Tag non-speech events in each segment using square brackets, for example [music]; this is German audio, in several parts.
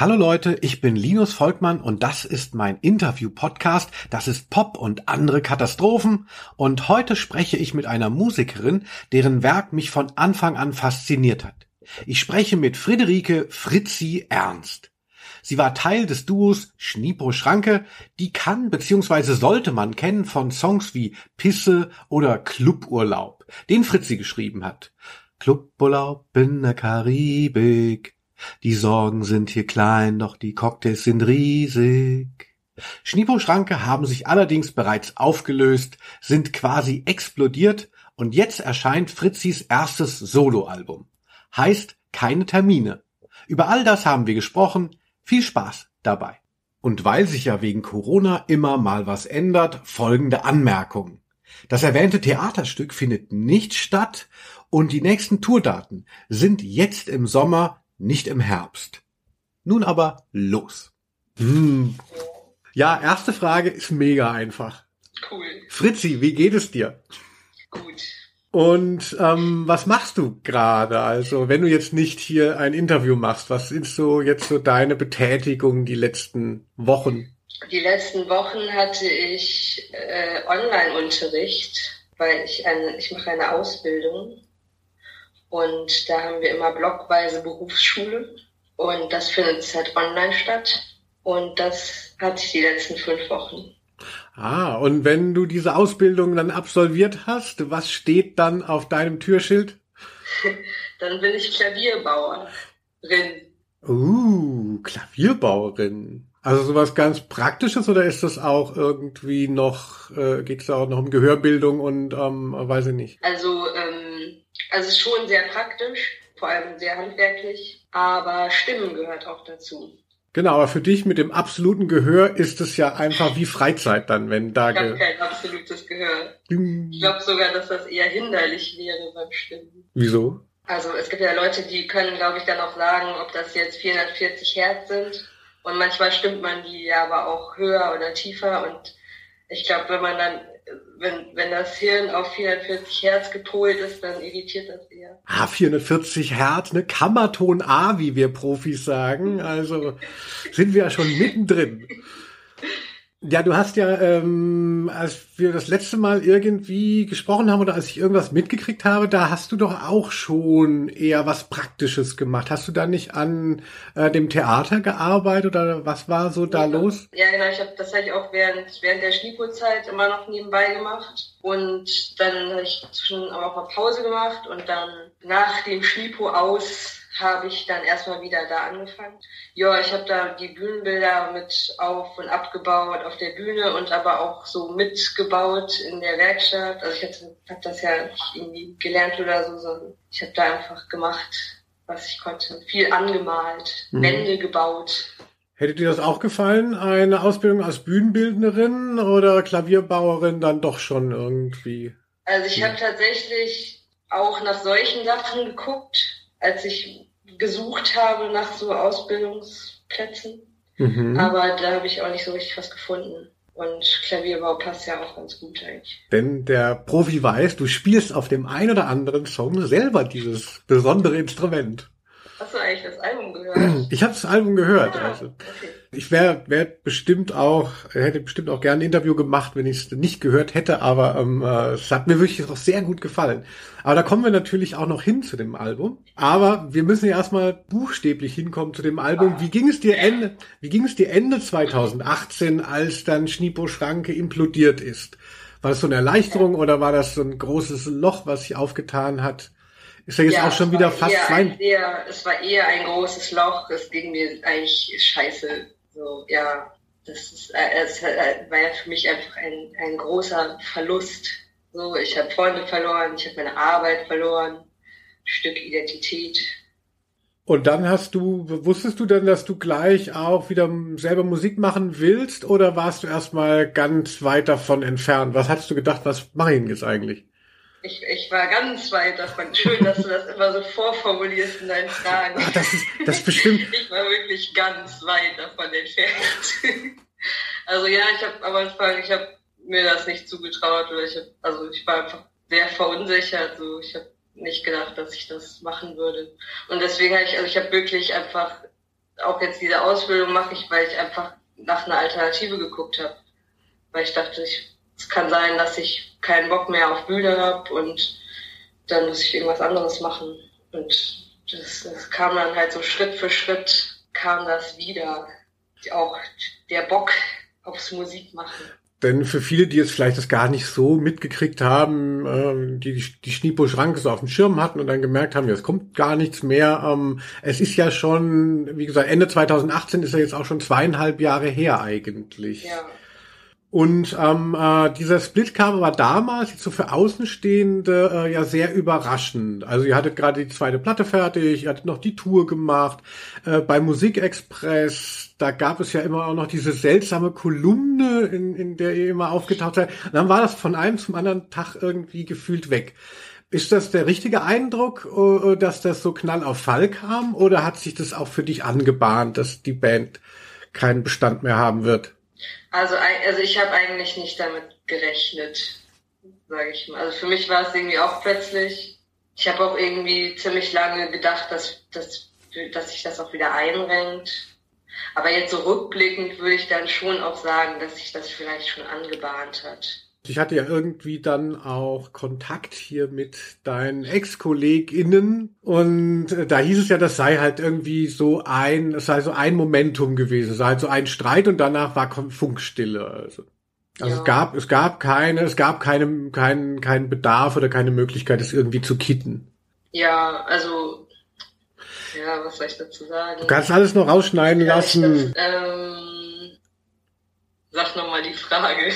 Hallo Leute, ich bin Linus Volkmann und das ist mein Interview-Podcast. Das ist Pop und andere Katastrophen. Und heute spreche ich mit einer Musikerin, deren Werk mich von Anfang an fasziniert hat. Ich spreche mit Friederike Fritzi Ernst. Sie war Teil des Duos Schnipo Schranke, die kann bzw. sollte man kennen von Songs wie Pisse oder Cluburlaub, den Fritzi geschrieben hat. Cluburlaub in der Karibik, die Sorgen sind hier klein, doch die Cocktails sind riesig. Schniepo-Schranke haben sich allerdings bereits aufgelöst, sind quasi explodiert und jetzt erscheint Fritzis erstes Soloalbum. Heißt keine Termine. Über all das haben wir gesprochen. Viel Spaß dabei. Und weil sich ja wegen Corona immer mal was ändert, folgende Anmerkungen. Das erwähnte Theaterstück findet nicht statt und die nächsten Tourdaten sind jetzt im Sommer nicht im Herbst. Nun aber los. Hm. Ja, erste Frage ist mega einfach. Cool. Fritzi, wie geht es dir? Gut. Und ähm, was machst du gerade? Also, wenn du jetzt nicht hier ein Interview machst, was sind so jetzt so deine Betätigung die letzten Wochen? Die letzten Wochen hatte ich äh, Online-Unterricht, weil ich eine, ich mache eine Ausbildung und da haben wir immer blockweise Berufsschule. Und das findet halt online statt. Und das hatte ich die letzten fünf Wochen. Ah, und wenn du diese Ausbildung dann absolviert hast, was steht dann auf deinem Türschild? [laughs] dann bin ich Klavierbauerin. Uh, Klavierbauerin. Also sowas ganz Praktisches oder ist das auch irgendwie noch, äh, geht es auch noch um Gehörbildung und ähm, weiß ich nicht? Also ähm, also schon sehr praktisch, vor allem sehr handwerklich, aber Stimmen gehört auch dazu. Genau, aber für dich mit dem absoluten Gehör ist es ja einfach wie Freizeit dann, wenn da... Ich habe kein absolutes Gehör. Ich glaube sogar, dass das eher hinderlich wäre beim Stimmen. Wieso? Also es gibt ja Leute, die können, glaube ich, dann auch sagen, ob das jetzt 440 Hertz sind. Und manchmal stimmt man die ja aber auch höher oder tiefer. Und ich glaube, wenn man dann wenn, wenn das Hirn auf 440 Hertz gepolt ist, dann irritiert das eher. Ah, 440 Hertz, ne? Kammerton A, wie wir Profis sagen. Also sind wir ja schon mittendrin. Ja, du hast ja, ähm, als wir das letzte Mal irgendwie gesprochen haben oder als ich irgendwas mitgekriegt habe, da hast du doch auch schon eher was Praktisches gemacht. Hast du da nicht an äh, dem Theater gearbeitet oder was war so da ja, los? Ja, genau. Ich hab, das habe ich auch während, während der Schnipo-Zeit immer noch nebenbei gemacht. Und dann habe ich zwischen auch mal Pause gemacht und dann nach dem Schnipo aus habe ich dann erstmal wieder da angefangen. Ja, ich habe da die Bühnenbilder mit auf und abgebaut auf der Bühne und aber auch so mitgebaut in der Werkstatt. Also ich habe das ja nicht irgendwie gelernt oder so, sondern ich habe da einfach gemacht, was ich konnte. Viel angemalt, mhm. Wände gebaut. Hätte dir das auch gefallen, eine Ausbildung als Bühnenbildnerin oder Klavierbauerin dann doch schon irgendwie? Also ich habe tatsächlich auch nach solchen Sachen geguckt, als ich gesucht habe nach so Ausbildungsplätzen. Mhm. Aber da habe ich auch nicht so richtig was gefunden. Und Klavierbau passt ja auch ganz gut eigentlich. Denn der Profi weiß, du spielst auf dem einen oder anderen Song selber dieses besondere Instrument. Hast du eigentlich das Album gehört? Ich habe das Album gehört. Ah, also. Okay. Ich wäre wär bestimmt auch, hätte bestimmt auch gerne ein Interview gemacht, wenn ich es nicht gehört hätte, aber ähm, äh, es hat mir wirklich auch sehr gut gefallen. Aber da kommen wir natürlich auch noch hin zu dem Album. Aber wir müssen ja erstmal buchstäblich hinkommen zu dem Album. Wie ging es dir Ende, wie ging es dir Ende 2018, als dann Schnipo Schranke implodiert ist? War das so eine Erleichterung oder war das so ein großes Loch, was sich aufgetan hat? Ist ja jetzt ja, auch schon wieder fast zwei. Eher, es war eher ein großes Loch. Es ging mir eigentlich scheiße so, ja, das ist, äh, es äh, war ja für mich einfach ein, ein großer Verlust. So, ich habe Freunde verloren, ich habe meine Arbeit verloren, Stück Identität. Und dann hast du, wusstest du denn, dass du gleich auch wieder selber Musik machen willst oder warst du erstmal ganz weit davon entfernt? Was hast du gedacht, was mache ich denn jetzt eigentlich? Ich, ich war ganz weit davon. Schön, dass du das immer so vorformulierst in deinen Fragen. Ach, das ist das bestimmt. ich war wirklich ganz weit davon entfernt. also ja, ich habe am Anfang, ich habe mir das nicht zugetraut oder ich hab, also ich war einfach sehr verunsichert. So, ich habe nicht gedacht, dass ich das machen würde. Und deswegen habe ich, also ich habe wirklich einfach auch jetzt diese Ausbildung mache ich, weil ich einfach nach einer Alternative geguckt habe. Weil ich dachte, ich, es kann sein, dass ich keinen Bock mehr auf Bühne habe und dann muss ich irgendwas anderes machen. Und das, das kam dann halt so Schritt für Schritt kam das wieder. Auch der Bock aufs Musikmachen. Denn für viele, die jetzt vielleicht das gar nicht so mitgekriegt haben, äh, die die Schniepo-Schranke so auf dem Schirm hatten und dann gemerkt haben, ja, es kommt gar nichts mehr. Ähm, es ist ja schon, wie gesagt, Ende 2018 ist ja jetzt auch schon zweieinhalb Jahre her eigentlich. Ja. Und ähm, äh, dieser Split kam aber damals so für Außenstehende äh, ja sehr überraschend. Also ihr hattet gerade die zweite Platte fertig, ihr hattet noch die Tour gemacht. Äh, bei Musikexpress, da gab es ja immer auch noch diese seltsame Kolumne, in, in der ihr immer aufgetaucht seid. Und dann war das von einem zum anderen Tag irgendwie gefühlt weg. Ist das der richtige Eindruck, äh, dass das so knall auf Fall kam? Oder hat sich das auch für dich angebahnt, dass die Band keinen Bestand mehr haben wird? Also, also ich habe eigentlich nicht damit gerechnet, sage ich mal. Also für mich war es irgendwie auch plötzlich. Ich habe auch irgendwie ziemlich lange gedacht, dass, dass, dass sich das auch wieder einrenkt. Aber jetzt so rückblickend würde ich dann schon auch sagen, dass sich das vielleicht schon angebahnt hat. Ich hatte ja irgendwie dann auch Kontakt hier mit deinen Ex-KollegInnen und äh, da hieß es ja, das sei halt irgendwie so ein, es sei so ein Momentum gewesen, es sei halt so ein Streit und danach war Funkstille. Also, also ja. es gab, es gab keine, es gab keinen, keinen, keinen Bedarf oder keine Möglichkeit, es irgendwie zu kitten. Ja, also, ja, was soll ich dazu sagen? Du kannst alles noch rausschneiden ja, lassen. Das, ähm, sag nochmal die Frage.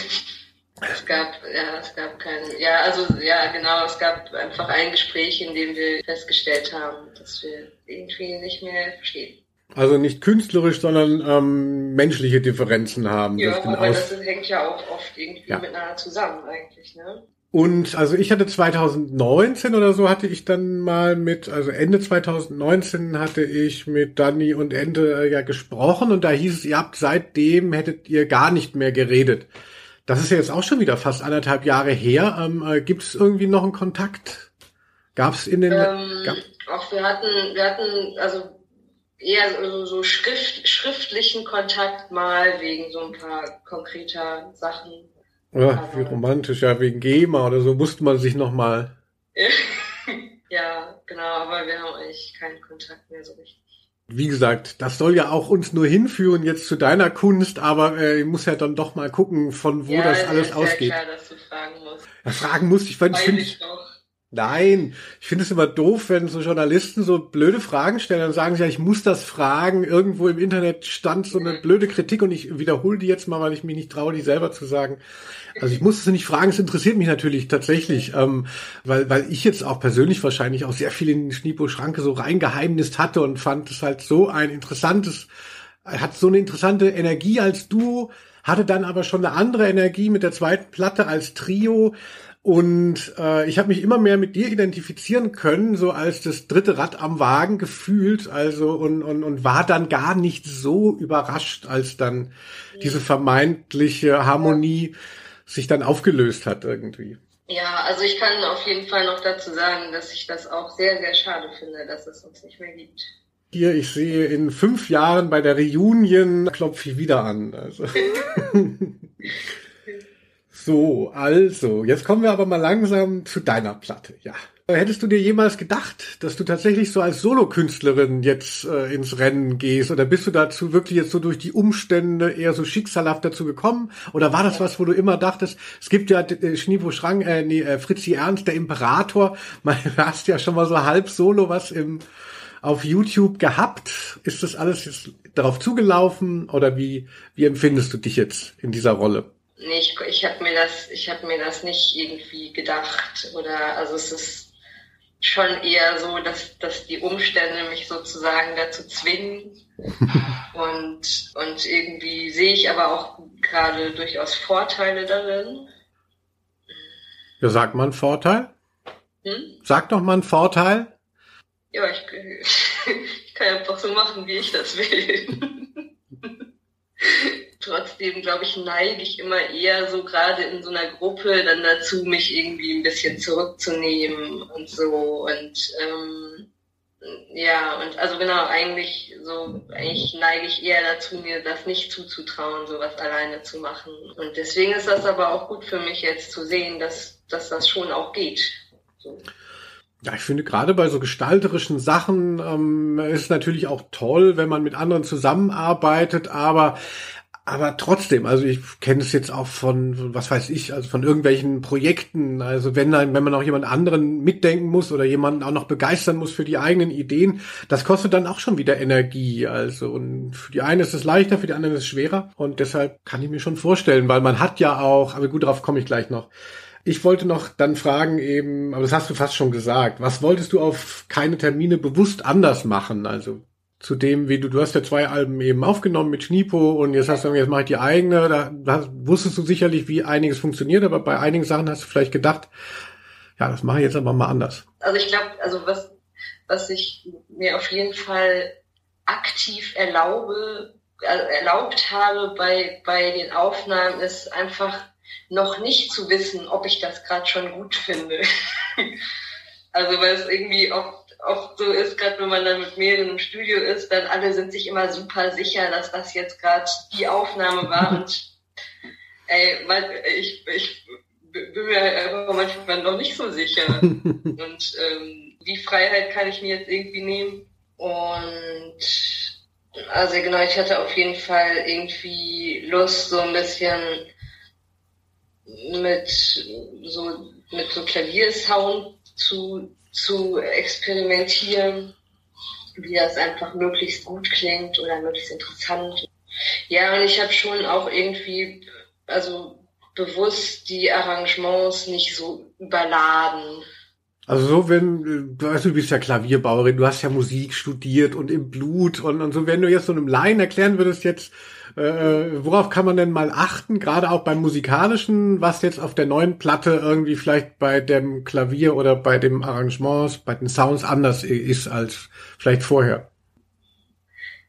Es gab, ja, es gab kein, ja, also, ja, genau, es gab einfach ein Gespräch, in dem wir festgestellt haben, dass wir irgendwie nicht mehr verstehen. Also nicht künstlerisch, sondern ähm, menschliche Differenzen haben. Ja, das aber das hängt ja auch oft irgendwie ja. miteinander zusammen eigentlich, ne? Und also ich hatte 2019 oder so hatte ich dann mal mit, also Ende 2019 hatte ich mit Danny und Ende äh, ja gesprochen und da hieß es, ihr habt seitdem hättet ihr gar nicht mehr geredet. Das ist ja jetzt auch schon wieder fast anderthalb Jahre her. Ähm, äh, Gibt es irgendwie noch einen Kontakt? Gab es in den... Ähm, gab auch wir hatten, wir hatten also eher so, so Schrift, schriftlichen Kontakt mal wegen so ein paar konkreter Sachen. Ja, wie romantisch, ja, wegen GEMA oder so musste man sich nochmal. [laughs] ja, genau, aber wir haben eigentlich keinen Kontakt mehr so richtig wie gesagt, das soll ja auch uns nur hinführen jetzt zu deiner Kunst, aber äh, ich muss ja dann doch mal gucken, von wo ja, das alles ist ausgeht. Ja, klar, dass du fragen musst. Ja, fragen musst, ich fand, ich finde, Nein, ich finde es immer doof, wenn so Journalisten so blöde Fragen stellen, dann sagen sie ja, ich muss das fragen. Irgendwo im Internet stand so eine blöde Kritik und ich wiederhole die jetzt mal, weil ich mich nicht traue, die selber zu sagen. Also ich muss es nicht fragen, es interessiert mich natürlich tatsächlich, ähm, weil, weil ich jetzt auch persönlich wahrscheinlich auch sehr viel in Schnipo Schranke so reingeheimnist hatte und fand es halt so ein interessantes, hat so eine interessante Energie als Duo, hatte dann aber schon eine andere Energie mit der zweiten Platte als Trio und äh, ich habe mich immer mehr mit dir identifizieren können, so als das dritte Rad am Wagen gefühlt, also und, und, und war dann gar nicht so überrascht, als dann diese vermeintliche Harmonie sich dann aufgelöst hat irgendwie. Ja, also ich kann auf jeden Fall noch dazu sagen, dass ich das auch sehr, sehr schade finde, dass es uns nicht mehr gibt. Hier, ich sehe in fünf Jahren bei der Reunion klopfe ich wieder an. Also. [laughs] So, also, jetzt kommen wir aber mal langsam zu deiner Platte, ja. Hättest du dir jemals gedacht, dass du tatsächlich so als Solokünstlerin jetzt äh, ins Rennen gehst? Oder bist du dazu wirklich jetzt so durch die Umstände eher so schicksalhaft dazu gekommen? Oder war das was, wo du immer dachtest, es gibt ja äh, Schniepo Schrang, äh, nee, äh, Fritzi Ernst, der Imperator, [laughs] man hast ja schon mal so halb solo was im auf YouTube gehabt. Ist das alles jetzt darauf zugelaufen? Oder wie, wie empfindest du dich jetzt in dieser Rolle? Nee, ich, ich habe mir das, ich habe mir das nicht irgendwie gedacht oder also es ist schon eher so, dass, dass die Umstände mich sozusagen dazu zwingen [laughs] und, und irgendwie sehe ich aber auch gerade durchaus Vorteile darin. Ja, sagt man Vorteil? Hm? Sag doch mal einen Vorteil. Ja, ich, [laughs] ich kann einfach so machen, wie ich das will. [laughs] trotzdem, glaube ich, neige ich immer eher so gerade in so einer Gruppe dann dazu, mich irgendwie ein bisschen zurückzunehmen und so. Und ähm, Ja, und also genau, eigentlich so, eigentlich neige ich eher dazu, mir das nicht zuzutrauen, sowas alleine zu machen. Und deswegen ist das aber auch gut für mich jetzt zu sehen, dass, dass das schon auch geht. So. Ja, ich finde gerade bei so gestalterischen Sachen ähm, ist natürlich auch toll, wenn man mit anderen zusammenarbeitet, aber aber trotzdem, also ich kenne es jetzt auch von, was weiß ich, also von irgendwelchen Projekten. Also wenn wenn man auch jemand anderen mitdenken muss oder jemanden auch noch begeistern muss für die eigenen Ideen, das kostet dann auch schon wieder Energie. Also und für die eine ist es leichter, für die anderen ist es schwerer. Und deshalb kann ich mir schon vorstellen, weil man hat ja auch, aber gut, darauf komme ich gleich noch. Ich wollte noch dann fragen eben, aber das hast du fast schon gesagt. Was wolltest du auf keine Termine bewusst anders machen? Also zu dem, wie du, du hast ja zwei Alben eben aufgenommen mit Schnipo und jetzt hast du, jetzt mache ich die eigene, da, da wusstest du sicherlich, wie einiges funktioniert, aber bei einigen Sachen hast du vielleicht gedacht, ja, das mache ich jetzt aber mal anders. Also ich glaube, also was, was ich mir auf jeden Fall aktiv erlaube, äh, erlaubt habe bei, bei den Aufnahmen, ist einfach noch nicht zu wissen, ob ich das gerade schon gut finde. [laughs] also weil es irgendwie oft oft so ist, gerade wenn man dann mit mehreren im Studio ist, dann alle sind sich immer super sicher, dass das jetzt gerade die Aufnahme war und [laughs] ey, weil ich, ich bin mir einfach manchmal noch nicht so sicher. [laughs] und ähm, die Freiheit kann ich mir jetzt irgendwie nehmen. Und also genau, ich hatte auf jeden Fall irgendwie Lust, so ein bisschen mit so mit so Klaviersound zu zu experimentieren, wie das einfach möglichst gut klingt oder möglichst interessant. Ja, und ich habe schon auch irgendwie, also bewusst die Arrangements nicht so überladen. Also so, wenn, du weißt, du bist ja Klavierbauerin, du hast ja Musik studiert und im Blut und, und so, wenn du jetzt so einem Laien erklären würdest jetzt, äh, worauf kann man denn mal achten, gerade auch beim musikalischen, was jetzt auf der neuen Platte irgendwie vielleicht bei dem Klavier oder bei dem Arrangements, bei den Sounds anders ist als vielleicht vorher?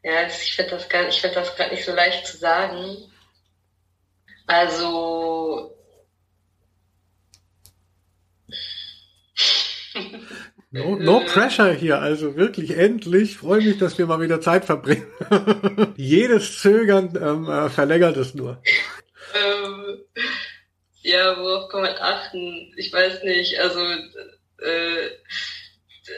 Ja, ich finde das gar, ich finde das gerade nicht so leicht zu sagen. Also No, no pressure hier, also wirklich endlich. Freue mich, dass wir mal wieder Zeit verbringen. [laughs] Jedes Zögern ähm, äh, verlängert es nur. Ähm, ja, worauf kann man achten? Ich weiß nicht. Also, äh,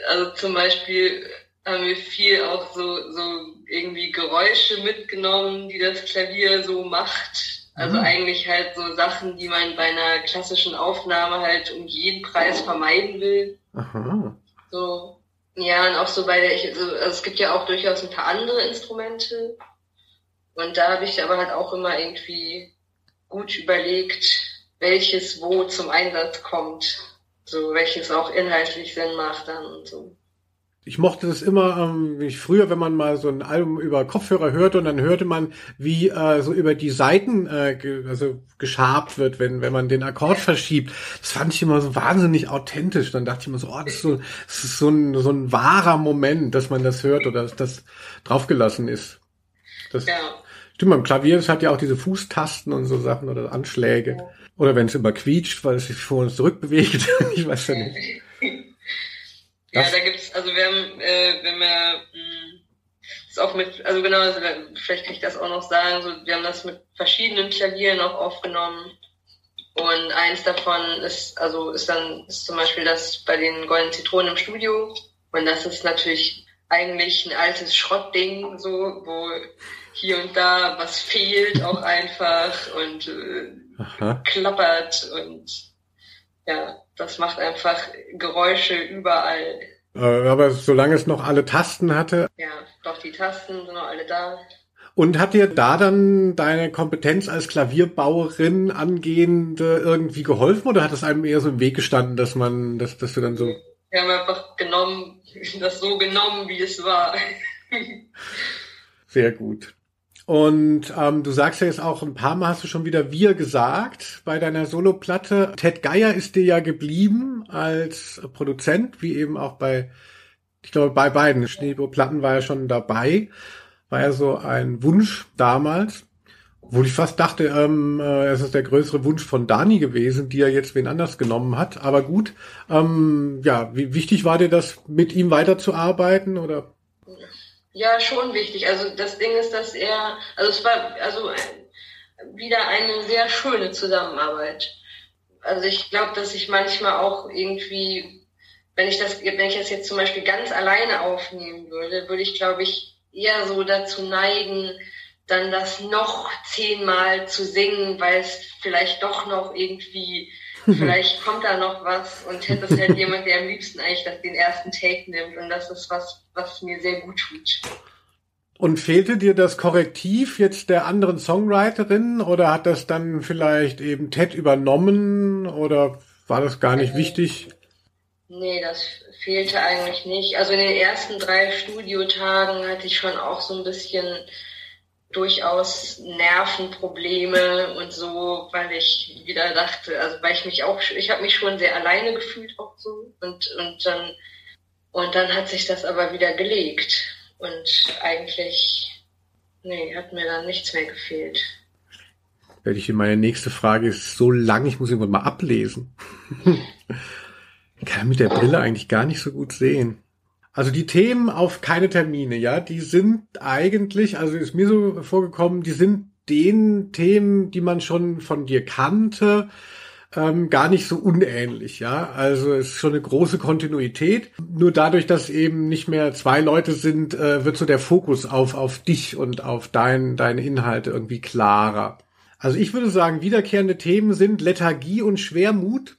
also zum Beispiel haben wir viel auch so, so irgendwie Geräusche mitgenommen, die das Klavier so macht. Also mhm. eigentlich halt so Sachen, die man bei einer klassischen Aufnahme halt um jeden Preis vermeiden will. Aha. So, ja, und auch so bei der, ich, also, also es gibt ja auch durchaus ein paar andere Instrumente. Und da habe ich aber halt auch immer irgendwie gut überlegt, welches wo zum Einsatz kommt. So, welches auch inhaltlich Sinn macht dann und so ich mochte das immer, ähm, wie früher, wenn man mal so ein Album über Kopfhörer hörte und dann hörte man, wie äh, so über die Seiten äh, ge also geschabt wird, wenn wenn man den Akkord verschiebt. Das fand ich immer so wahnsinnig authentisch. Dann dachte ich immer so, oh, das ist so, das ist so ein so ein wahrer Moment, dass man das hört oder dass das draufgelassen ist. Das ja. stimmt beim Klavier, das hat ja auch diese Fußtasten und so Sachen oder Anschläge. Ja. Oder wenn es immer quietscht, weil es sich vor uns zurückbewegt. [laughs] ich weiß ja nicht. Ja, da gibt's, also wir haben, äh, wenn wir, mh, ist auch mit, also genau, also vielleicht kann ich das auch noch sagen, so, wir haben das mit verschiedenen Klavieren auch aufgenommen. Und eins davon ist, also ist dann, ist zum Beispiel das bei den Goldenen Zitronen im Studio. Und das ist natürlich eigentlich ein altes Schrottding, so, wo hier und da was fehlt auch einfach und äh, klappert und ja, das macht einfach Geräusche überall. Äh, aber solange es noch alle Tasten hatte. Ja, doch, die Tasten sind noch alle da. Und hat dir da dann deine Kompetenz als Klavierbauerin angehend irgendwie geholfen oder hat es einem eher so im Weg gestanden, dass man, dass, dass du dann so. Wir haben einfach genommen, [laughs] das so genommen, wie es war. [laughs] Sehr gut. Und ähm, du sagst ja jetzt auch ein paar Mal hast du schon wieder wir gesagt bei deiner Soloplatte. Ted Geier ist dir ja geblieben als Produzent, wie eben auch bei, ich glaube, bei beiden Schneebo-Platten war er schon dabei. War ja so ein Wunsch damals. Obwohl ich fast dachte, ähm, äh, es ist der größere Wunsch von Dani gewesen, die er jetzt wen anders genommen hat. Aber gut, ähm, ja, wie wichtig war dir das, mit ihm weiterzuarbeiten oder? Ja, schon wichtig. Also das Ding ist, dass er, also es war also wieder eine sehr schöne Zusammenarbeit. Also ich glaube, dass ich manchmal auch irgendwie, wenn ich das, wenn ich das jetzt zum Beispiel ganz alleine aufnehmen würde, würde ich, glaube ich, eher so dazu neigen, dann das noch zehnmal zu singen, weil es vielleicht doch noch irgendwie, vielleicht kommt da noch was und hätte es halt jemand, der am liebsten eigentlich das, den ersten Take nimmt und das ist was, was mir sehr gut tut. Und fehlte dir das Korrektiv jetzt der anderen Songwriterin oder hat das dann vielleicht eben Ted übernommen oder war das gar nicht äh, wichtig? Nee, das fehlte eigentlich nicht. Also in den ersten drei Studiotagen hatte ich schon auch so ein bisschen durchaus Nervenprobleme und so, weil ich wieder dachte, also weil ich mich auch, ich habe mich schon sehr alleine gefühlt auch so und und dann und dann hat sich das aber wieder gelegt und eigentlich nee, hat mir dann nichts mehr gefehlt. Werde ich in meine nächste Frage ist so lang, ich muss irgendwann mal ablesen. ich [laughs] kann mit der Brille eigentlich gar nicht so gut sehen. Also die Themen auf keine Termine, ja, die sind eigentlich, also ist mir so vorgekommen, die sind den Themen, die man schon von dir kannte, ähm, gar nicht so unähnlich, ja. Also es ist schon eine große Kontinuität. Nur dadurch, dass eben nicht mehr zwei Leute sind, äh, wird so der Fokus auf, auf dich und auf dein, deine Inhalte irgendwie klarer. Also ich würde sagen, wiederkehrende Themen sind Lethargie und Schwermut,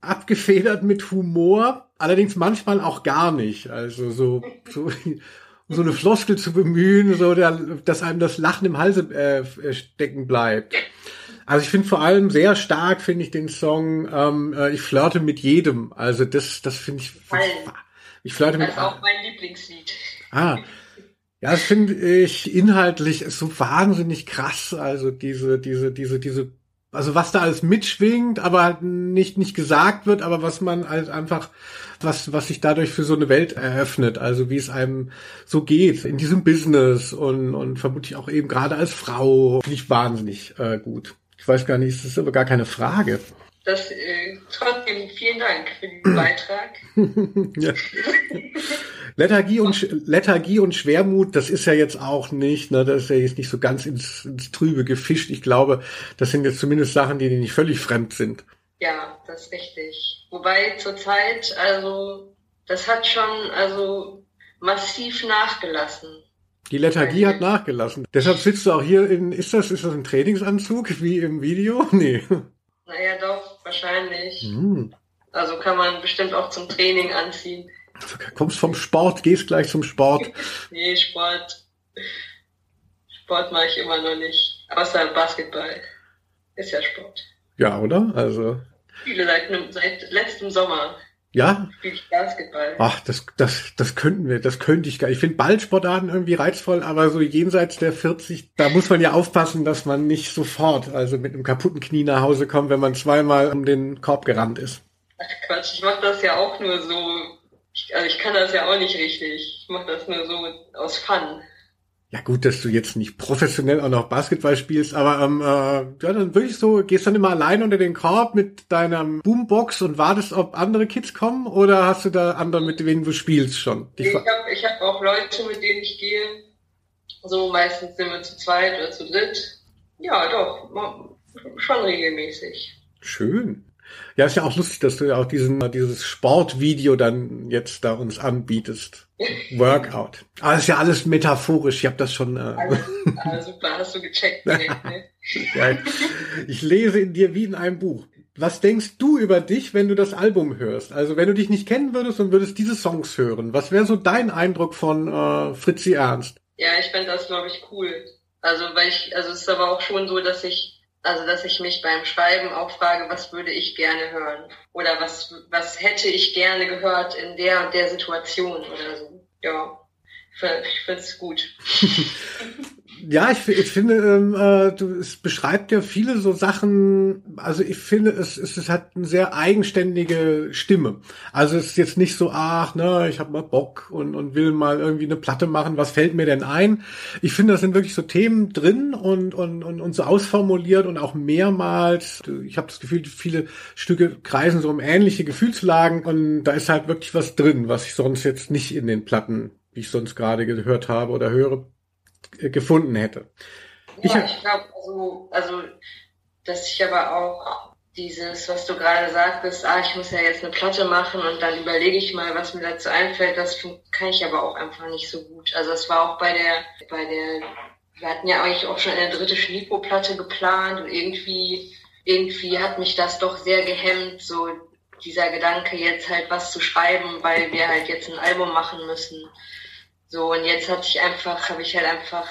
abgefedert mit Humor, Allerdings manchmal auch gar nicht. Also so, so, so eine Floskel zu bemühen, so der, dass einem das Lachen im Halse äh, stecken bleibt. Also ich finde vor allem sehr stark, finde ich den Song ähm, äh, Ich flirte mit jedem. Also das, das finde ich. Ich flirte mit. Das ist auch mein Lieblingslied. Ah. Ja, das finde ich inhaltlich ist so wahnsinnig krass. Also diese, diese, diese, diese, also was da alles mitschwingt, aber nicht, nicht gesagt wird, aber was man halt einfach was, was sich dadurch für so eine Welt eröffnet, also wie es einem so geht in diesem Business und, und vermutlich auch eben gerade als Frau, finde ich wahnsinnig äh, gut. Ich weiß gar nicht, es ist aber gar keine Frage. Das, äh, trotzdem vielen Dank für diesen Beitrag. [laughs] ja. Lethargie und, Lethargie und Schwermut, das ist ja jetzt auch nicht, ne, das ist ja jetzt nicht so ganz ins, ins Trübe gefischt. Ich glaube, das sind jetzt zumindest Sachen, die nicht völlig fremd sind. Ja, das ist richtig. Wobei zurzeit, also, das hat schon, also, massiv nachgelassen. Die Lethargie hat nachgelassen. Deshalb sitzt du auch hier in, ist das, ist das ein Trainingsanzug wie im Video? [laughs] Nee. Naja, doch, wahrscheinlich. Hm. Also kann man bestimmt auch zum Training anziehen. Also kommst vom Sport, gehst gleich zum Sport. [laughs] nee, Sport. Sport mache ich immer noch nicht. Außer Basketball. Ist ja Sport. Ja, oder? Also spiele seit, seit letztem Sommer. Ja? Spiele ich Basketball. Ach, das, das, das könnten wir, das könnte ich gar Ich finde Ballsportarten irgendwie reizvoll, aber so jenseits der 40, da muss man ja aufpassen, dass man nicht sofort, also mit einem kaputten Knie nach Hause kommt, wenn man zweimal um den Korb gerannt ist. Ach Quatsch, ich mache das ja auch nur so, ich, also ich kann das ja auch nicht richtig. Ich mache das nur so aus Fun. Ja gut, dass du jetzt nicht professionell auch noch Basketball spielst, aber ähm, äh, ja, dann würde ich so, gehst dann immer allein unter den Korb mit deiner Boombox und wartest, ob andere Kids kommen oder hast du da andere, mit denen du spielst schon? ich habe ich hab auch Leute, mit denen ich gehe. So meistens sind wir zu zweit oder zu dritt. Ja, doch, schon regelmäßig. Schön. Ja, ist ja auch lustig, dass du ja auch diesen, dieses Sportvideo dann jetzt da uns anbietest. Workout. Aber das ist ja alles metaphorisch. Ich habe das schon. Äh alles super, hast du gecheckt. Ne? [laughs] ja, ich lese in dir wie in einem Buch. Was denkst du über dich, wenn du das Album hörst? Also wenn du dich nicht kennen würdest und würdest diese Songs hören, was wäre so dein Eindruck von äh, Fritzi Ernst? Ja, ich fände das, glaube ich, cool. Also weil ich, also es ist aber auch schon so, dass ich also, dass ich mich beim Schreiben auch frage, was würde ich gerne hören? Oder was, was hätte ich gerne gehört in der und der Situation oder so. Ja, ich finde es gut. [laughs] Ja, ich, ich finde, ähm, äh, du, es beschreibt ja viele so Sachen, also ich finde, es, es, es hat eine sehr eigenständige Stimme. Also es ist jetzt nicht so, ach, ne, ich habe mal Bock und, und will mal irgendwie eine Platte machen, was fällt mir denn ein? Ich finde, das sind wirklich so Themen drin und, und, und, und so ausformuliert und auch mehrmals. Ich habe das Gefühl, viele Stücke kreisen so um ähnliche Gefühlslagen und da ist halt wirklich was drin, was ich sonst jetzt nicht in den Platten, wie ich sonst gerade gehört habe oder höre, gefunden hätte. Ja, ich, ich glaube, also, also, dass ich aber auch dieses, was du gerade sagtest, ah, ich muss ja jetzt eine Platte machen und dann überlege ich mal, was mir dazu einfällt, das kann ich aber auch einfach nicht so gut. Also es war auch bei der, bei der, wir hatten ja eigentlich auch schon eine dritte Schnipo-Platte geplant und irgendwie, irgendwie hat mich das doch sehr gehemmt, so dieser Gedanke, jetzt halt was zu schreiben, weil wir halt jetzt ein Album machen müssen. So, und jetzt hatte ich einfach, habe ich halt einfach.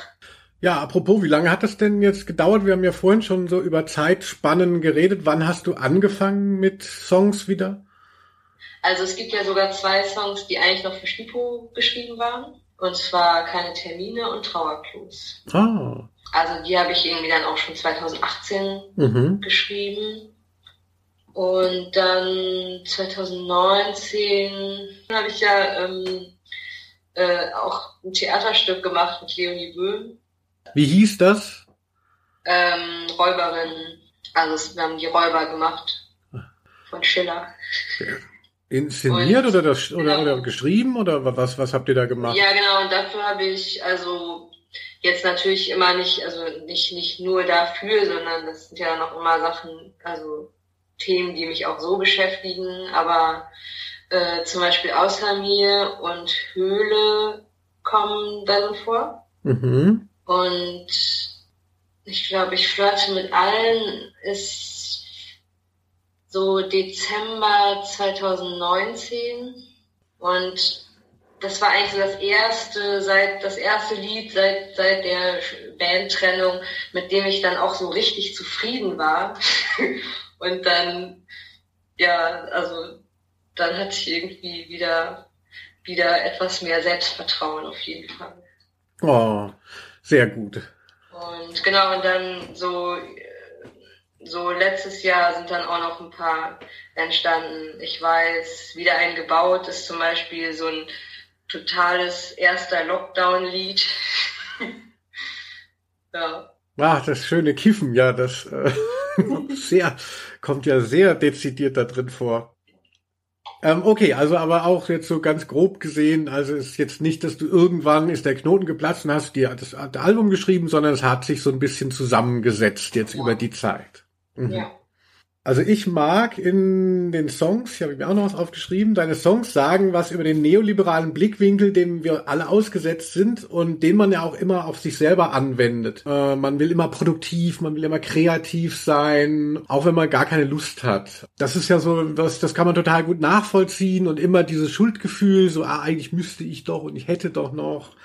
Ja, apropos, wie lange hat das denn jetzt gedauert? Wir haben ja vorhin schon so über Zeitspannen geredet. Wann hast du angefangen mit Songs wieder? Also es gibt ja sogar zwei Songs, die eigentlich noch für Stipo geschrieben waren. Und zwar Keine Termine und Trauerklos. Ah. Also die habe ich irgendwie dann auch schon 2018 mhm. geschrieben. Und dann 2019 habe ich ja ähm, äh, auch ein Theaterstück gemacht mit Leonie Böhm. Wie hieß das? Ähm, Räuberin. Also wir haben die Räuber gemacht. Von Schiller. Inszeniert und, oder, das, oder, genau. oder geschrieben oder was, was habt ihr da gemacht? Ja, genau, und dafür habe ich also jetzt natürlich immer nicht, also nicht, nicht nur dafür, sondern das sind ja noch immer Sachen, also Themen, die mich auch so beschäftigen, aber äh, zum Beispiel Außer mir und Höhle kommen darin vor. Mhm. Und ich glaube, ich flirte mit allen ist so Dezember 2019 und das war eigentlich so das erste, seit das erste Lied seit seit der Bandtrennung, mit dem ich dann auch so richtig zufrieden war. [laughs] und dann ja, also dann hatte ich irgendwie wieder, wieder etwas mehr Selbstvertrauen auf jeden Fall. Oh, sehr gut. Und genau, und dann so, so letztes Jahr sind dann auch noch ein paar entstanden. Ich weiß, wieder ein gebaut ist zum Beispiel so ein totales erster Lockdown-Lied. [laughs] ja. Ach, das schöne Kiffen, ja, das äh, [laughs] sehr, kommt ja sehr dezidiert da drin vor. Ähm, okay, also aber auch jetzt so ganz grob gesehen, also ist jetzt nicht, dass du irgendwann ist der Knoten geplatzt und hast dir das, das Album geschrieben, sondern es hat sich so ein bisschen zusammengesetzt jetzt ja. über die Zeit. Mhm. Ja. Also ich mag in den Songs, ich habe mir auch noch was aufgeschrieben, deine Songs sagen was über den neoliberalen Blickwinkel, dem wir alle ausgesetzt sind und den man ja auch immer auf sich selber anwendet. Äh, man will immer produktiv, man will immer kreativ sein, auch wenn man gar keine Lust hat. Das ist ja so, das, das kann man total gut nachvollziehen und immer dieses Schuldgefühl, so, ah, eigentlich müsste ich doch und ich hätte doch noch.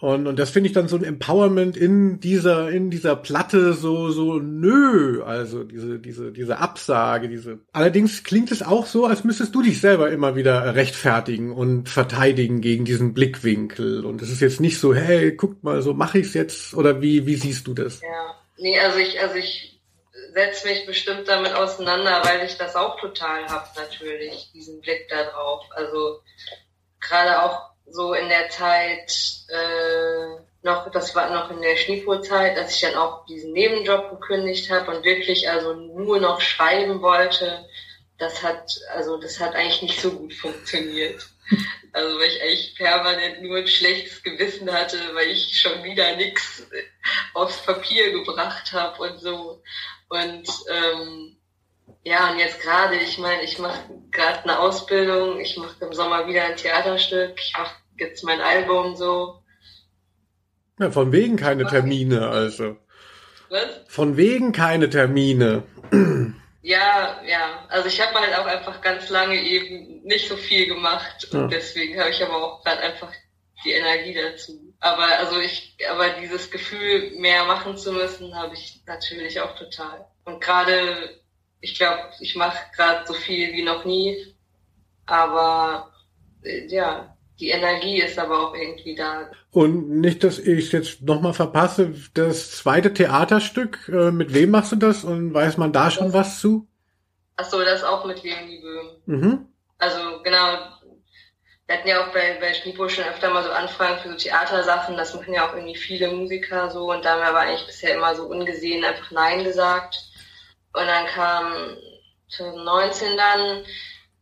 Und, und das finde ich dann so ein Empowerment in dieser, in dieser Platte so, so, nö, also diese, diese, diese Absage, diese. Allerdings klingt es auch so, als müsstest du dich selber immer wieder rechtfertigen und verteidigen gegen diesen Blickwinkel. Und es ist jetzt nicht so, hey, guckt mal, so mache ich's jetzt, oder wie, wie siehst du das? Ja, nee, also ich, also ich setze mich bestimmt damit auseinander, weil ich das auch total hab, natürlich, diesen Blick da drauf. Also, gerade auch so in der Zeit äh, noch, das war noch in der Schneefuhrzeit, als ich dann auch diesen Nebenjob gekündigt habe und wirklich also nur noch schreiben wollte, das hat, also das hat eigentlich nicht so gut funktioniert. [laughs] Also weil ich eigentlich permanent nur ein schlechtes Gewissen hatte, weil ich schon wieder nichts aufs Papier gebracht habe und so. Und ähm, ja, und jetzt gerade, ich meine, ich mache gerade eine Ausbildung, ich mache im Sommer wieder ein Theaterstück, ich mache jetzt mein Album so. Ja, von wegen keine Termine, also. Was? Von wegen keine Termine. Ja, ja. Also ich habe halt auch einfach ganz lange eben nicht so viel gemacht und ja. deswegen habe ich aber auch gerade einfach die Energie dazu. Aber also ich, aber dieses Gefühl, mehr machen zu müssen, habe ich natürlich auch total. Und gerade, ich glaube, ich mache gerade so viel wie noch nie. Aber äh, ja, die Energie ist aber auch irgendwie da. Und nicht, dass ich jetzt nochmal verpasse, das zweite Theaterstück, äh, mit wem machst du das und weiß man da schon was zu? Ach so, das auch mit Leonie Böhm. Mhm. Also genau, wir hatten ja auch bei, bei Schnipo schon öfter mal so Anfragen für so Theatersachen, das machen ja auch irgendwie viele Musiker so und da haben wir aber eigentlich bisher immer so ungesehen einfach Nein gesagt. Und dann kam 2019 dann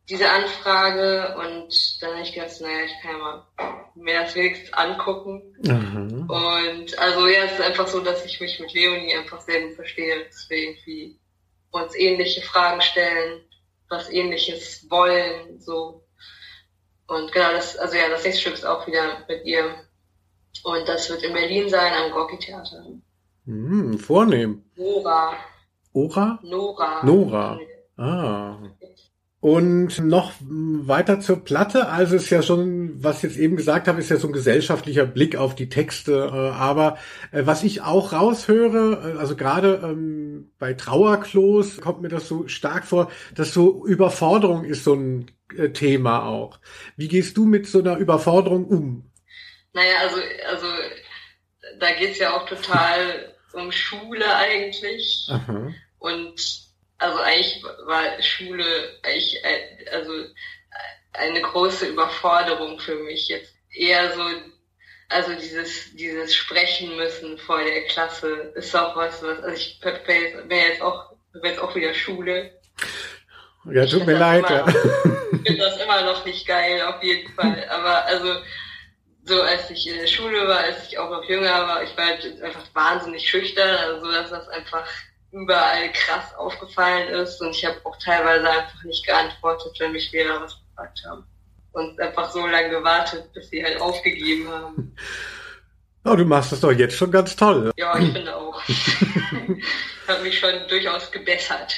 diese Anfrage und dann habe ich gedacht, naja, ich kann ja mal mir das wenigstens angucken. Mhm. Und also ja, es ist einfach so, dass ich mich mit Leonie einfach sehr gut verstehe, dass wir irgendwie uns ähnliche Fragen stellen, was ähnliches wollen, so. Und genau, das, also ja, das nächste Stück ist auch wieder mit ihr. Und das wird in Berlin sein, am Gorki Theater. Mhm, vornehm. Nora. Ora? Nora. Nora. Ah. Und noch weiter zur Platte. Also ist ja schon, was ich jetzt eben gesagt habe, ist ja so ein gesellschaftlicher Blick auf die Texte. Äh, aber äh, was ich auch raushöre, äh, also gerade ähm, bei Trauerklos kommt mir das so stark vor, dass so Überforderung ist so ein Thema auch. Wie gehst du mit so einer Überforderung um? Naja, also, also da geht's ja auch total um Schule eigentlich. Aha. Und also eigentlich war Schule eigentlich also eine große Überforderung für mich jetzt. Eher so also dieses dieses sprechen müssen vor der Klasse ist auch was was also ich bin jetzt auch bin jetzt auch wieder Schule. Ja tut mir leid immer, ich finde das immer noch nicht geil auf jeden [laughs] Fall. Aber also so als ich in der Schule war als ich auch noch jünger war ich war halt einfach wahnsinnig schüchtern also dass das einfach überall krass aufgefallen ist und ich habe auch teilweise einfach nicht geantwortet, wenn mich Lehrer was gefragt haben. Und einfach so lange gewartet, bis sie halt aufgegeben haben. [laughs] Oh, du machst das doch jetzt schon ganz toll. Ja, ich finde auch. [laughs] habe mich schon durchaus gebessert.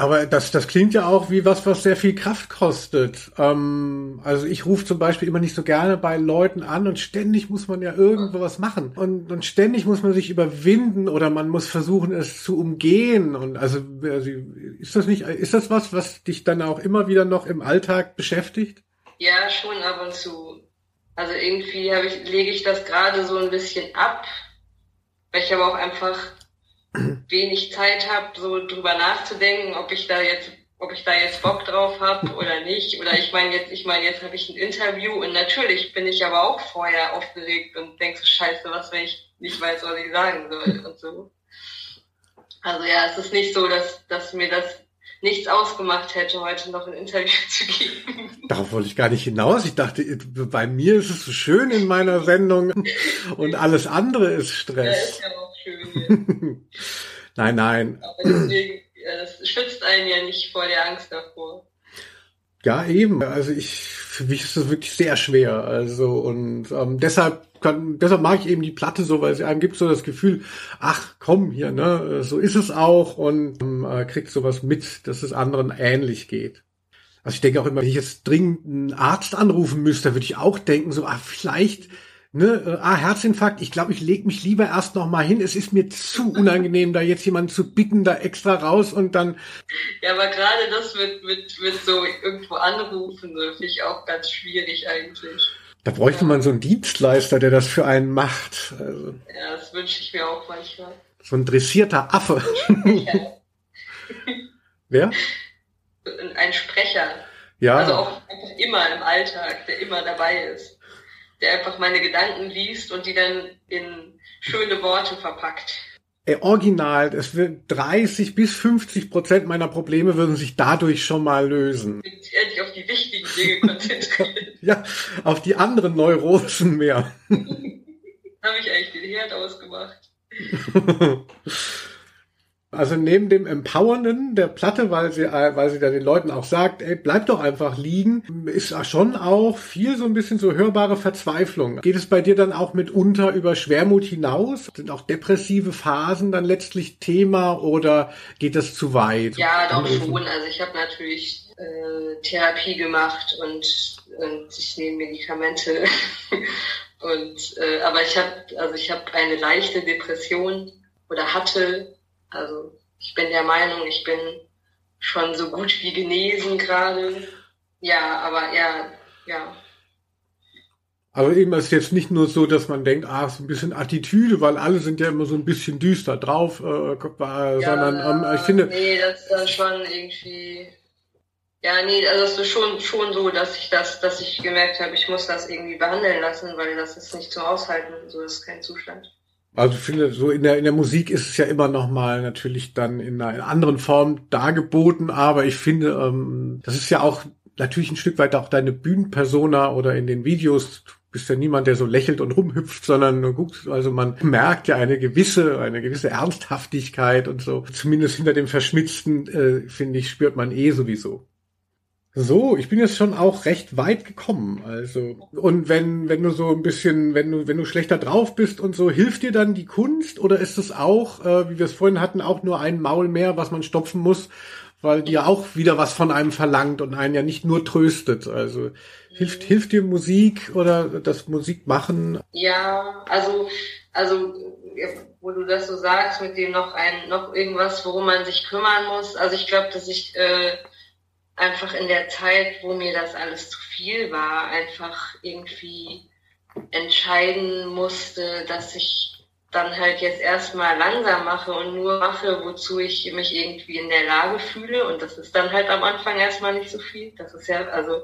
Aber das, das klingt ja auch wie was, was sehr viel Kraft kostet. Ähm, also ich rufe zum Beispiel immer nicht so gerne bei Leuten an und ständig muss man ja irgendwo was machen. Und, und ständig muss man sich überwinden oder man muss versuchen, es zu umgehen. Und also, also ist das nicht, ist das was, was dich dann auch immer wieder noch im Alltag beschäftigt? Ja, schon ab und zu. Also irgendwie ich, lege ich das gerade so ein bisschen ab, weil ich aber auch einfach wenig Zeit habe, so drüber nachzudenken, ob ich da jetzt, ob ich da jetzt Bock drauf habe oder nicht. Oder ich meine jetzt, ich meine jetzt habe ich ein Interview und natürlich bin ich aber auch vorher aufgeregt und denke so Scheiße, was wenn ich nicht weiß, was ich sagen soll und so. Also ja, es ist nicht so, dass, dass mir das nichts ausgemacht hätte, heute noch ein Interview [laughs] zu geben. Darauf wollte ich gar nicht hinaus. Ich dachte, bei mir ist es so schön in meiner Sendung [laughs] und alles andere ist Stress. Ja, schön. [laughs] nein, nein. Aber deswegen, es schützt einen ja nicht vor der Angst davor. Ja, eben. Also ich, für mich ist das wirklich sehr schwer. Also und ähm, deshalb kann, deshalb mag ich eben die Platte so, weil sie einem gibt so das Gefühl, ach komm hier, ne, so ist es auch und ähm, äh, kriegt sowas mit, dass es anderen ähnlich geht. Also ich denke auch immer, wenn ich jetzt dringend einen Arzt anrufen müsste, würde ich auch denken, so, ah, vielleicht ne, äh, ah, Herzinfarkt, ich glaube, ich leg mich lieber erst noch mal hin. Es ist mir zu unangenehm, da jetzt jemanden zu bitten, da extra raus und dann. Ja, aber gerade das mit, mit, mit so irgendwo anrufen, so finde ich auch ganz schwierig eigentlich. Da bräuchte ja. man so einen Dienstleister, der das für einen macht. Also, ja, das wünsche ich mir auch manchmal. So ein dressierter Affe. Ja. [laughs] Wer? Ein Sprecher. Ja. Also auch einfach immer im Alltag, der immer dabei ist der einfach meine Gedanken liest und die dann in schöne Worte verpackt. Ey, original, es wird 30 bis 50 Prozent meiner Probleme würden sich dadurch schon mal lösen. Ich bin ehrlich auf die wichtigen Dinge konzentriert. [laughs] ja, auf die anderen Neurosen mehr. [laughs] Habe ich eigentlich den Herd ausgemacht. [laughs] Also neben dem Empowernden der Platte, weil sie, weil sie da den Leuten auch sagt, ey, bleib doch einfach liegen, ist schon auch viel so ein bisschen so hörbare Verzweiflung. Geht es bei dir dann auch mitunter über Schwermut hinaus? Sind auch depressive Phasen dann letztlich Thema oder geht das zu weit? Ja, doch schon. Also ich habe natürlich äh, Therapie gemacht und, und ich nehme Medikamente. [laughs] und äh, aber ich habe also ich habe eine leichte Depression oder hatte also ich bin der Meinung, ich bin schon so gut wie genesen gerade. Ja, aber ja, ja. Aber eben ist jetzt nicht nur so, dass man denkt, ah, ist ein bisschen Attitüde, weil alle sind ja immer so ein bisschen düster drauf, äh, ja, sondern ähm, ich finde. Nee, das ist dann schon irgendwie. Ja, nee, also es ist schon, schon so, dass ich das, dass ich gemerkt habe, ich muss das irgendwie behandeln lassen, weil das ist nicht zum Aushalten, so ist kein Zustand. Also finde, so in der, in der Musik ist es ja immer noch mal natürlich dann in einer, in einer anderen Form dargeboten, aber ich finde, ähm, das ist ja auch natürlich ein Stück weit auch deine Bühnenpersona oder in den Videos bist ja niemand, der so lächelt und rumhüpft, sondern nur guckt, also man merkt ja eine gewisse, eine gewisse Ernsthaftigkeit und so. Zumindest hinter dem Verschmitzten, äh, finde ich, spürt man eh sowieso. So, ich bin jetzt schon auch recht weit gekommen, also. Und wenn, wenn du so ein bisschen, wenn du, wenn du schlechter drauf bist und so, hilft dir dann die Kunst oder ist es auch, äh, wie wir es vorhin hatten, auch nur ein Maul mehr, was man stopfen muss, weil die ja auch wieder was von einem verlangt und einen ja nicht nur tröstet. Also hilft, hilft dir Musik oder das Musikmachen? Ja, also, also wo du das so sagst, mit dem noch ein, noch irgendwas, worum man sich kümmern muss. Also ich glaube, dass ich äh, einfach in der Zeit, wo mir das alles zu viel war, einfach irgendwie entscheiden musste, dass ich dann halt jetzt erstmal langsam mache und nur mache, wozu ich mich irgendwie in der Lage fühle. Und das ist dann halt am Anfang erstmal nicht so viel. Das ist ja, also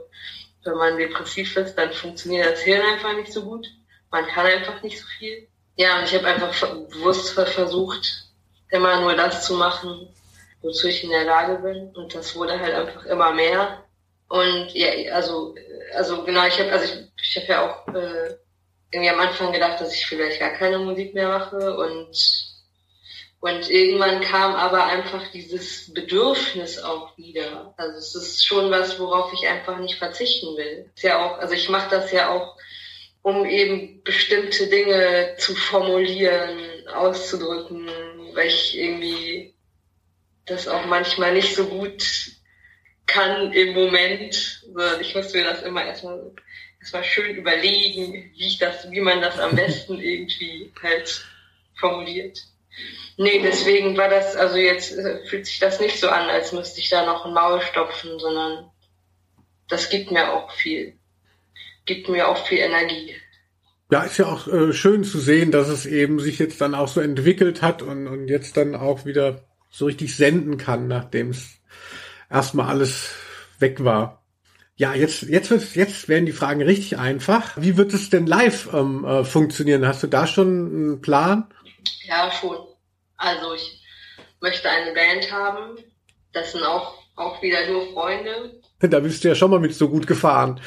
wenn man depressiv ist, dann funktioniert das Hirn einfach nicht so gut. Man kann einfach nicht so viel. Ja, und ich habe einfach bewusst versucht, immer nur das zu machen, wozu ich in der Lage bin. Und das wurde halt einfach immer mehr. Und ja, also, also genau, ich habe, also ich, ich habe ja auch äh, irgendwie am Anfang gedacht, dass ich vielleicht gar keine Musik mehr mache und und irgendwann kam aber einfach dieses Bedürfnis auch wieder. Also es ist schon was, worauf ich einfach nicht verzichten will. Ist ja auch, also ich mache das ja auch, um eben bestimmte Dinge zu formulieren, auszudrücken, weil ich irgendwie das auch manchmal nicht so gut kann im Moment. Ich muss mir das immer erstmal erstmal schön überlegen, wie ich das, wie man das am [laughs] besten irgendwie halt formuliert. Nee, deswegen war das, also jetzt äh, fühlt sich das nicht so an, als müsste ich da noch ein Maul stopfen, sondern das gibt mir auch viel. Gibt mir auch viel Energie. Ja, ist ja auch äh, schön zu sehen, dass es eben sich jetzt dann auch so entwickelt hat und, und jetzt dann auch wieder so richtig senden kann, nachdem es erstmal alles weg war. Ja, jetzt, jetzt, jetzt werden die Fragen richtig einfach. Wie wird es denn live ähm, äh, funktionieren? Hast du da schon einen Plan? Ja, schon. Also ich möchte eine Band haben. Das sind auch, auch wieder nur Freunde. [laughs] Da bist du ja schon mal mit so gut gefahren.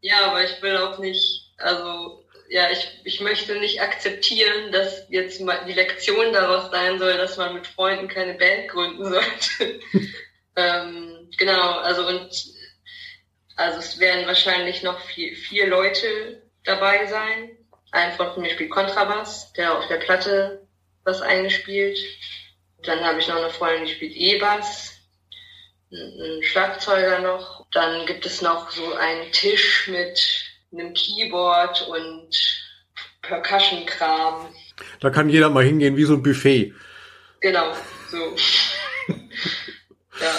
ja, aber ich will auch nicht, also ja, ich, ich möchte nicht akzeptieren, dass jetzt mal die Lektion daraus sein soll, dass man mit Freunden keine Band gründen sollte. [laughs] ähm, genau, also und also es werden wahrscheinlich noch vier, vier Leute dabei sein. Ein von mir spielt Kontrabass, der auf der Platte was eingespielt. Dann habe ich noch eine Freundin, die spielt E-Bass, ein Schlagzeuger noch. Dann gibt es noch so einen Tisch mit einem Keyboard und Percussion-Kram. Da kann jeder mal hingehen, wie so ein Buffet. Genau, so. [laughs] ja.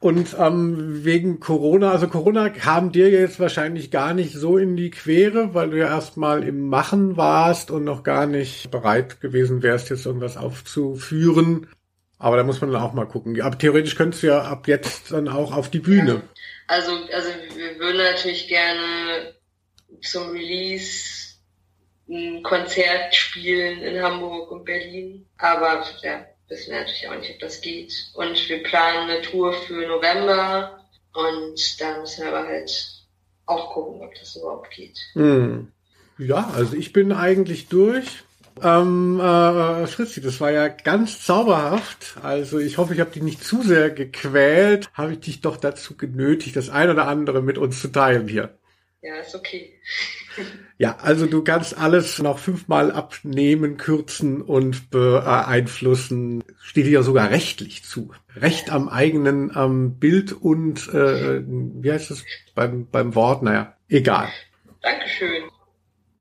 Und ähm, wegen Corona, also Corona kam dir jetzt wahrscheinlich gar nicht so in die Quere, weil du ja erstmal im Machen warst und noch gar nicht bereit gewesen wärst, jetzt irgendwas aufzuführen. Aber da muss man dann auch mal gucken. Aber theoretisch könntest du ja ab jetzt dann auch auf die Bühne. Ja. Also, also wir würden natürlich gerne zum Release ein Konzert spielen in Hamburg und Berlin. Aber ja, wissen wir natürlich auch nicht, ob das geht. Und wir planen eine Tour für November und da müssen wir aber halt auch gucken, ob das überhaupt geht. Hm. Ja, also ich bin eigentlich durch. Ähm, äh, Fritzi, das war ja ganz zauberhaft. Also ich hoffe, ich habe dich nicht zu sehr gequält. Habe ich dich doch dazu genötigt, das ein oder andere mit uns zu teilen hier. Ja, ist okay. [laughs] ja, also du kannst alles noch fünfmal abnehmen, kürzen und beeinflussen. Steht dir ja sogar rechtlich zu. Recht am eigenen ähm, Bild und äh, wie heißt es beim, beim Wort? Naja, egal. Dankeschön.